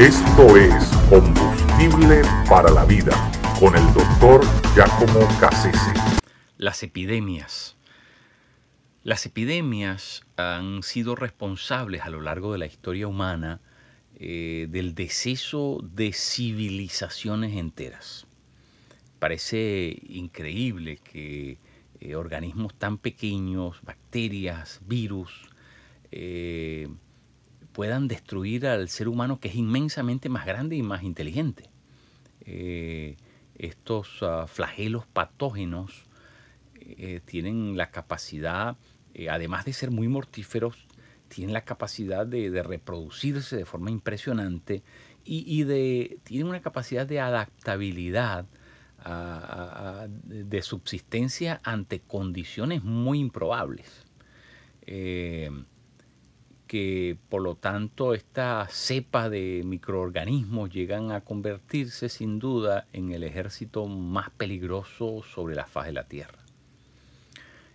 Esto es Combustible para la Vida con el doctor Giacomo Cassese. Las epidemias. Las epidemias han sido responsables a lo largo de la historia humana eh, del deceso de civilizaciones enteras. Parece increíble que eh, organismos tan pequeños, bacterias, virus, eh, puedan destruir al ser humano que es inmensamente más grande y más inteligente. Eh, estos ah, flagelos patógenos eh, tienen la capacidad, eh, además de ser muy mortíferos, tienen la capacidad de, reproducirse de forma impresionante y, de, tienen una capacidad de adaptabilidad de subsistencia ante condiciones muy improbables que por lo tanto esta cepa de microorganismos llegan a convertirse sin duda en el ejército más peligroso sobre la faz de la Tierra.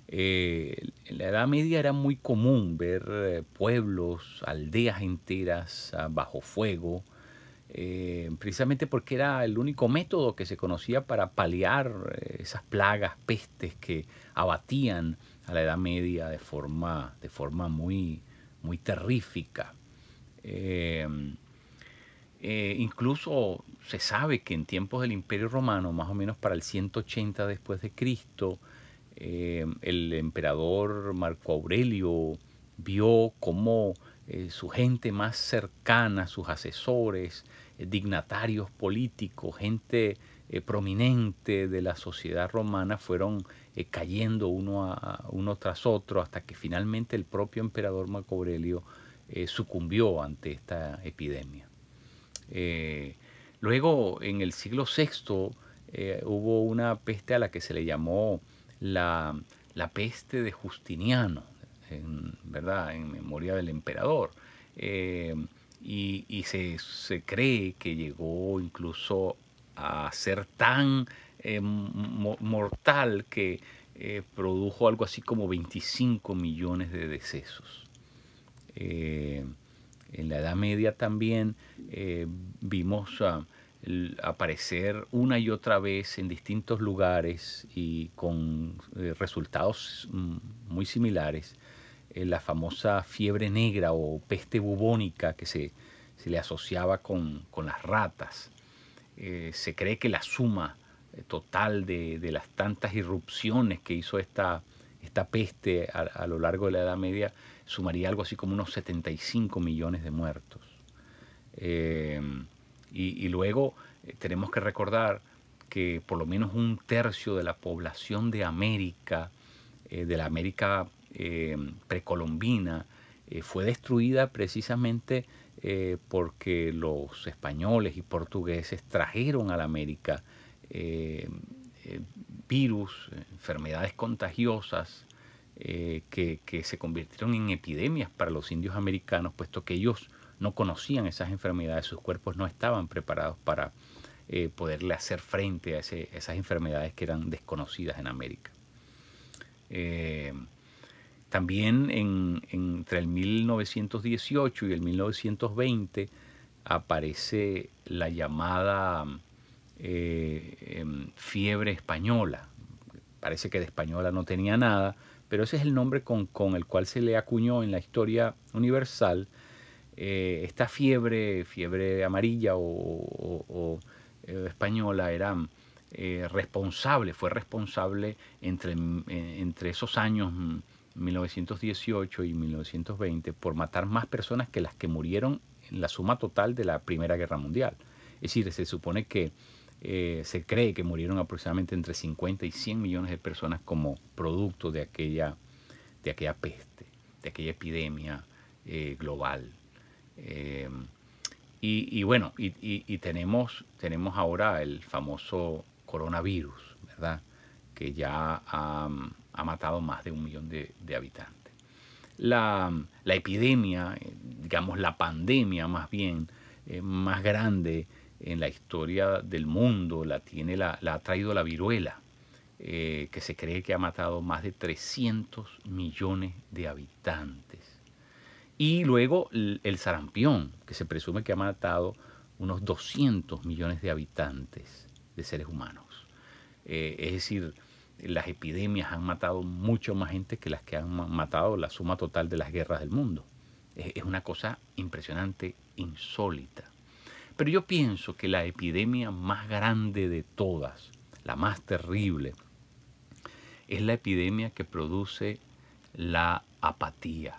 Eh, en la Edad Media era muy común ver eh, pueblos, aldeas enteras ah, bajo fuego, eh, precisamente porque era el único método que se conocía para paliar esas plagas, pestes que abatían a la Edad Media de forma, de forma muy, muy terrífica. Eh, eh, incluso se sabe que en tiempos del Imperio Romano, más o menos para el 180 después de Cristo, eh, el emperador Marco Aurelio vio cómo su gente más cercana, sus asesores, dignatarios políticos, gente prominente de la sociedad romana fueron eh, cayendo uno, a, uno tras otro hasta que finalmente el propio emperador Marco Aurelio eh, sucumbió ante esta epidemia. Eh, luego, en el siglo VI, hubo una peste a la que se le llamó la, peste de Justiniano, en, ¿verdad? en memoria del emperador. y, se, se, cree que llegó incluso a ser tan eh, mortal que eh, produjo algo así como 25 millones de decesos. Eh, en la Edad Media también vimos aparecer una y otra vez en distintos lugares y con resultados mm, muy similares la famosa fiebre negra o peste bubónica que se, le asociaba con, con las ratas. Se cree que la suma eh, total de, las tantas irrupciones que hizo esta, esta peste a, lo largo de la Edad Media sumaría algo así como unos 75 millones de muertos. Eh, y, luego eh, tenemos que recordar que por lo menos un tercio de la población de América, de la América precolombina, fue destruida precisamente porque los españoles y portugueses trajeron a la América eh, eh, virus, enfermedades contagiosas eh, que, se convirtieron en epidemias para los indios americanos, puesto que ellos no conocían esas enfermedades, sus cuerpos no estaban preparados para poderle hacer frente a, esas enfermedades que eran desconocidas en América. También entre el 1918 y el 1920 aparece la llamada eh, em, fiebre española. Parece que de española no tenía nada, pero ese es el nombre con, el cual se le acuñó en la historia universal eh, esta fiebre, fiebre amarilla o, eh, española, era responsable, fue responsable entre, entre esos años 1918 y 1920 por matar más personas que las que murieron en la suma total de la Primera Guerra Mundial. Es decir, se supone que eh, se cree que murieron aproximadamente entre 50 y 100 millones de personas como producto de aquella, de aquella peste, de aquella epidemia eh, global. Eh, y, bueno, y, tenemos, tenemos ahora el famoso coronavirus, ¿verdad? Que ya matado más de un millón de, habitantes. La, la, epidemia, digamos la pandemia más bien, más grande, en la historia del mundo, la, tiene, la, ha traído la viruela, eh, que se cree que ha matado más de 300 millones de habitantes. Y luego el sarampión, que se presume que ha matado unos 200 millones de habitantes de seres humanos. Eh, es decir, las epidemias han matado mucho más gente que las que han matado la suma total de las guerras del mundo. Es una cosa impresionante, insólita. Pero yo pienso que la epidemia más grande de todas, la más terrible, es la epidemia que produce la apatía.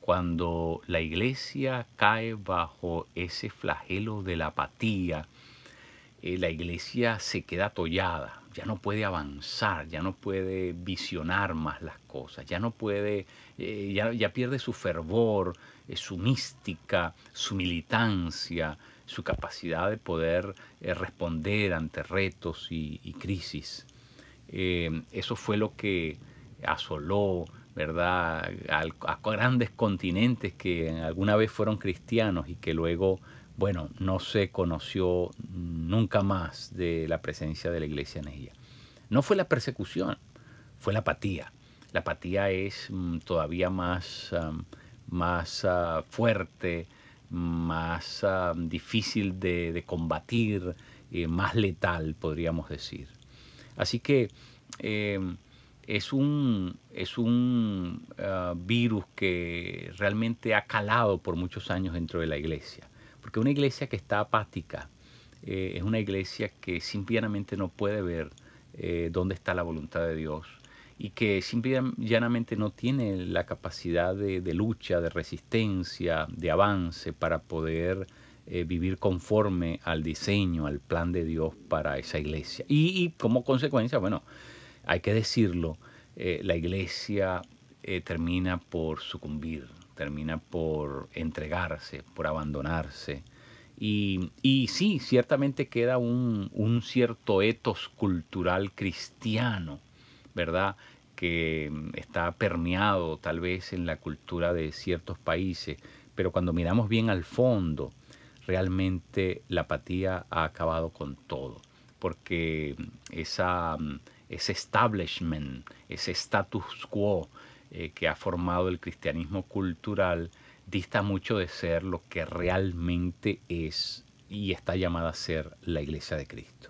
Cuando la iglesia cae bajo ese flagelo de la apatía, eh, la iglesia se queda atollada, ya no puede avanzar, ya no puede visionar más las cosas, ya no puede, eh, ya, pierde su fervor, eh, su mística, su militancia, su capacidad de poder responder ante retos y, y crisis. eso fue lo que asoló, ¿verdad?, a grandes continentes que alguna vez fueron cristianos y que luego bueno, no se conoció nunca más de la presencia de la iglesia en ella. No fue la persecución, fue la apatía. La apatía es mm, todavía más, más ah, fuerte, más difícil de, combatir, eh, más letal, podríamos decir. Así que em, es un, es un ah, virus que realmente ha calado por muchos años dentro de la iglesia. Porque una iglesia que está apática eh, es una iglesia que simplemente no puede ver eh, dónde está la voluntad de Dios y que simplemente no tiene la capacidad de, lucha, de resistencia, de avance para poder eh, vivir conforme al diseño, al plan de Dios para esa iglesia. Y, como consecuencia, bueno, hay que decirlo, la iglesia termina por sucumbir, termina por entregarse, por abandonarse. Y, sí, ciertamente queda un, cierto etos cultural cristiano, ¿verdad? Que está permeado tal vez en la cultura de ciertos países, pero cuando miramos bien al fondo, realmente la apatía ha acabado con todo, porque esa, ese establishment, ese status quo, eh, que ha formado el cristianismo cultural dista mucho de ser lo que realmente es y está llamada a ser la iglesia de Cristo.